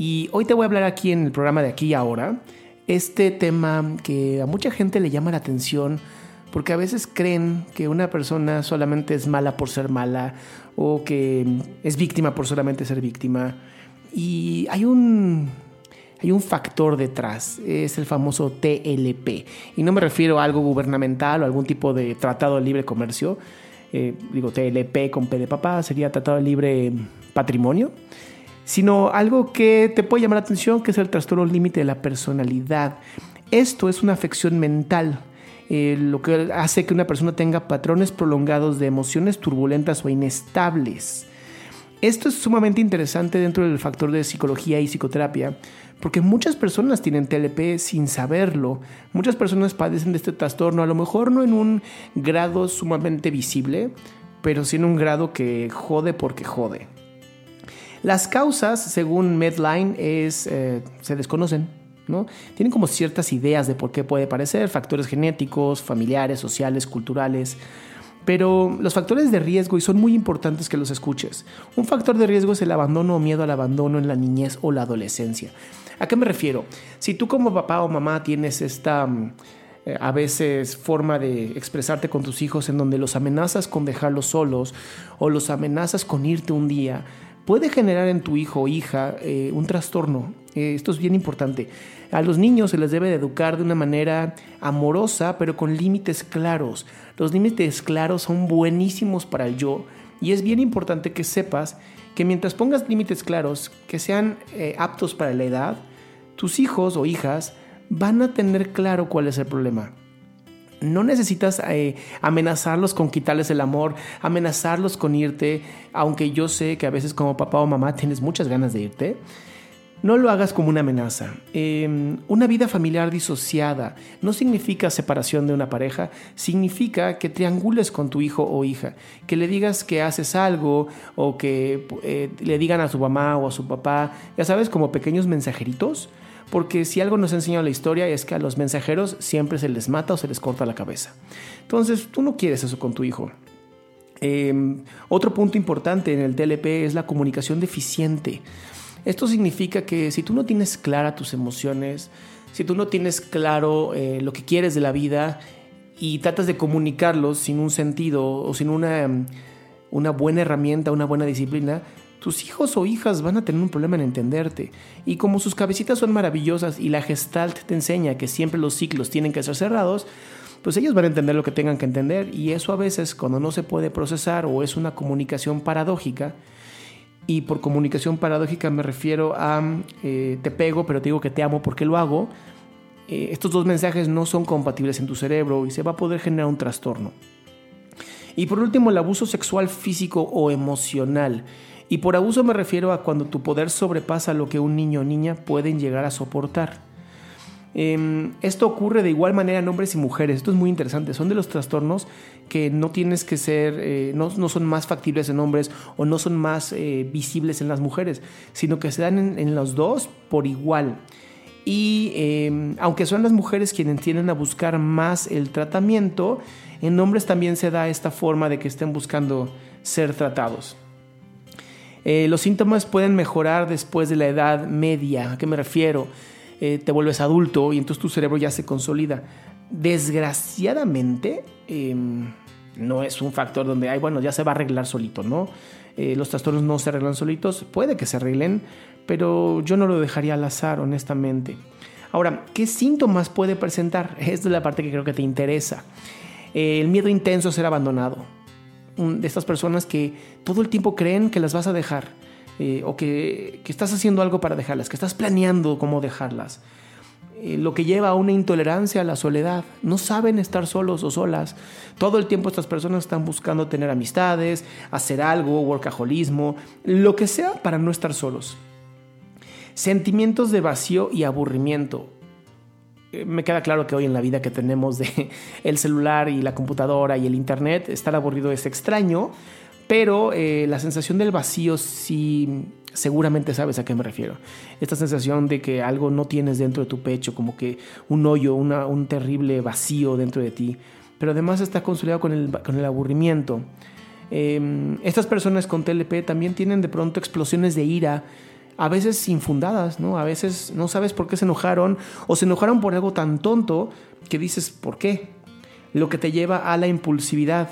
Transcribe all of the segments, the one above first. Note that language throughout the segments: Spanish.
y hoy te voy a hablar aquí en el programa de Aquí y Ahora este tema que a mucha gente le llama la atención porque a veces creen que una persona solamente es mala por ser mala o que es víctima por solamente ser víctima. Y hay un, hay un factor detrás, es el famoso TLP. Y no me refiero a algo gubernamental o algún tipo de tratado de libre comercio. Eh, digo, TLP con P de papá sería tratado de libre patrimonio. Sino algo que te puede llamar la atención, que es el trastorno límite de la personalidad. Esto es una afección mental eh, lo que hace que una persona tenga patrones prolongados de emociones turbulentas o inestables. Esto es sumamente interesante dentro del factor de psicología y psicoterapia, porque muchas personas tienen TLP sin saberlo. Muchas personas padecen de este trastorno, a lo mejor no en un grado sumamente visible, pero sí en un grado que jode porque jode. Las causas, según Medline, es, eh, se desconocen. Tienen como ciertas ideas de por qué puede parecer, factores genéticos, familiares, sociales, culturales. Pero los factores de riesgo, y son muy importantes que los escuches. Un factor de riesgo es el abandono o miedo al abandono en la niñez o la adolescencia. ¿A qué me refiero? Si tú como papá o mamá tienes esta mm, eh, a veces forma de expresarte con tus hijos en donde los amenazas con dejarlos solos o los amenazas con irte un día, puede generar en tu hijo o hija eh, un trastorno. Eh, esto es bien importante. A los niños se les debe de educar de una manera amorosa, pero con límites claros. Los límites claros son buenísimos para el yo y es bien importante que sepas que mientras pongas límites claros que sean eh, aptos para la edad, tus hijos o hijas van a tener claro cuál es el problema. No necesitas eh, amenazarlos con quitarles el amor, amenazarlos con irte, aunque yo sé que a veces como papá o mamá tienes muchas ganas de irte. No lo hagas como una amenaza. Em, una vida familiar disociada no significa separación de una pareja, significa que triangules con tu hijo o hija, que le digas que haces algo o que eh, le digan a su mamá o a su papá, ya sabes, como pequeños mensajeritos porque si algo nos ha enseñado la historia es que a los mensajeros siempre se les mata o se les corta la cabeza. Entonces, tú no quieres eso con tu hijo. Em, otro punto importante en el TLP es la comunicación deficiente. Esto significa que si tú no tienes clara tus emociones, si tú no tienes claro eh, lo que quieres de la vida y tratas de comunicarlos sin un sentido o sin una, una buena herramienta, una buena disciplina, tus hijos o hijas van a tener un problema en entenderte. Y como sus cabecitas son maravillosas y la gestalt te enseña que siempre los ciclos tienen que ser cerrados, pues ellos van a entender lo que tengan que entender. Y eso a veces cuando no se puede procesar o es una comunicación paradójica, y por comunicación paradójica me refiero a eh, te pego, pero te digo que te amo porque lo hago, eh, estos dos mensajes no son compatibles en tu cerebro y se va a poder generar un trastorno. Y por último, el abuso sexual físico o emocional. Y por abuso me refiero a cuando tu poder sobrepasa lo que un niño o niña pueden llegar a soportar. Em, esto ocurre de igual manera en hombres y mujeres. Esto es muy interesante. Son de los trastornos que no tienes que ser, eh, no, son más factibles en hombres o no son más eh, visibles en las mujeres, sino que se dan en, los dos por igual. Y em, aunque son las mujeres quienes tienden a buscar más el tratamiento, En hombres también se da esta forma de que estén buscando ser tratados. Eh, los síntomas pueden mejorar después de la edad media. ¿A qué me refiero? Eh, te vuelves adulto y entonces tu cerebro ya se consolida. Desgraciadamente, em, no es un factor donde, ay, bueno, ya se va a arreglar solito, ¿no? Eh, los trastornos no se arreglan solitos, puede que se arreglen, pero yo no lo dejaría al azar, honestamente. Ahora, ¿qué síntomas puede presentar? Esta es la parte que creo que te interesa. el miedo intenso a ser abandonado de estas personas que todo el tiempo creen que las vas a dejar eh, o que, estás haciendo algo para dejarlas, que estás planeando cómo dejarlas. Eh, lo que lleva a una intolerancia a la soledad. No saben estar solos o solas. Todo el tiempo estas personas están buscando tener amistades, hacer algo, workaholismo, lo que sea para no estar solos. Sentimientos de vacío y aburrimiento. Eh, me queda claro que hoy en la vida que tenemos de el celular y la computadora y el internet, estar aburrido es extraño, pero eh, la sensación del vacío sí seguramente sabes a qué me refiero. Esta sensación de que algo no tienes dentro de tu pecho, como que un hoyo, un terrible vacío dentro de ti, pero además está consolidado con el, con el aburrimiento. Em, estas personas con TLP también tienen de pronto explosiones de ira a veces infundadas, ¿no? A veces no sabes por qué se enojaron o se enojaron por algo tan tonto que dices, ¿por qué? Lo que te lleva a la impulsividad.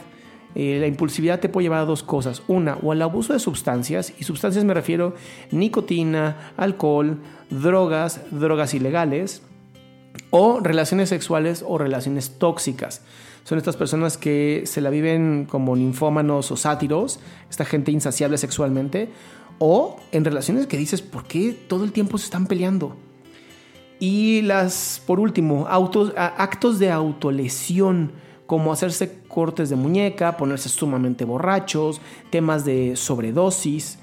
Eh, la impulsividad te puede llevar a dos cosas. Una, o al abuso de sustancias, y sustancias me refiero nicotina, alcohol, drogas, drogas ilegales, o relaciones sexuales o relaciones tóxicas. Son estas personas que se la viven como ninfómanos o sátiros, esta gente insaciable sexualmente, o en relaciones que dices, ¿por qué todo el tiempo se están peleando? Y las, por último, autos, actos de autolesión, como hacerse cortes de muñeca, ponerse sumamente borrachos, temas de sobredosis.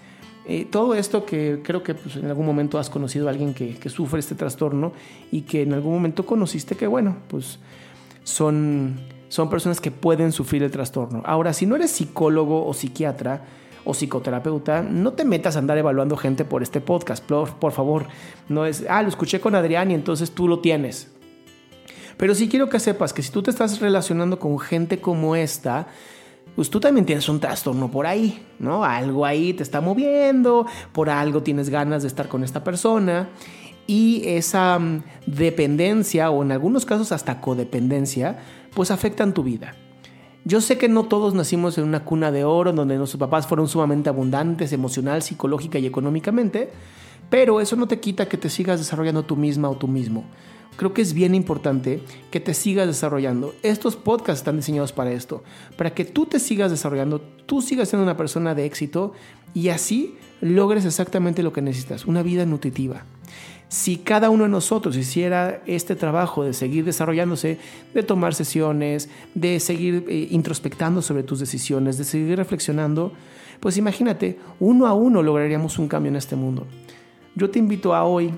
Eh, todo esto que creo que pues, en algún momento has conocido a alguien que, que, sufre este trastorno y que en algún momento conociste que, bueno, pues son, son personas que pueden sufrir el trastorno. Ahora, si no eres psicólogo o psiquiatra, o psicoterapeuta, no te metas a andar evaluando gente por este podcast, por, favor. No es, ah, lo escuché con Adrián y entonces tú lo tienes. Pero sí quiero que sepas que si tú te estás relacionando con gente como esta, pues tú también tienes un trastorno por ahí, ¿no? Algo ahí te está moviendo, por algo tienes ganas de estar con esta persona y esa mm, dependencia o en algunos casos hasta codependencia, pues afectan tu vida. Yo sé que no todos nacimos en una cuna de oro donde nuestros papás fueron sumamente abundantes emocional, psicológica y económicamente, pero eso no te quita que te sigas desarrollando tú misma o tú mismo. Creo que es bien importante que te sigas desarrollando. Estos podcasts están diseñados para esto, para que tú te sigas desarrollando, tú sigas siendo una persona de éxito y así logres exactamente lo que necesitas, una vida nutritiva. Si cada uno de nosotros hiciera este trabajo de seguir desarrollándose, de tomar sesiones, de seguir eh, introspectando sobre tus decisiones, de seguir reflexionando, pues imagínate, uno a uno lograríamos un cambio en este mundo. Yo te invito a hoy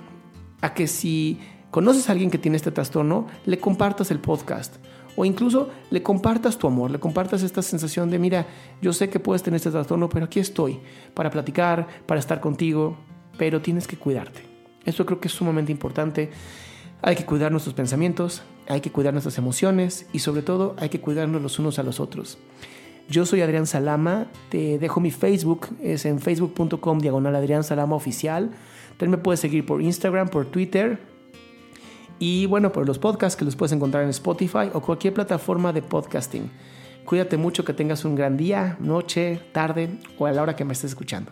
a que si conoces a alguien que tiene este trastorno, le compartas el podcast o incluso le compartas tu amor, le compartas esta sensación de, mira, yo sé que puedes tener este trastorno, pero aquí estoy para platicar, para estar contigo, pero tienes que cuidarte. Esto creo que es sumamente importante. Hay que cuidar nuestros pensamientos, hay que cuidar nuestras emociones y sobre todo hay que cuidarnos los unos a los otros. Yo soy Adrián Salama, te dejo mi Facebook, es en facebook.com diagonal Adrián Salama Oficial. También me puedes seguir por Instagram, por Twitter y bueno, por los podcasts que los puedes encontrar en Spotify o cualquier plataforma de podcasting. Cuídate mucho, que tengas un gran día, noche, tarde o a la hora que me estés escuchando.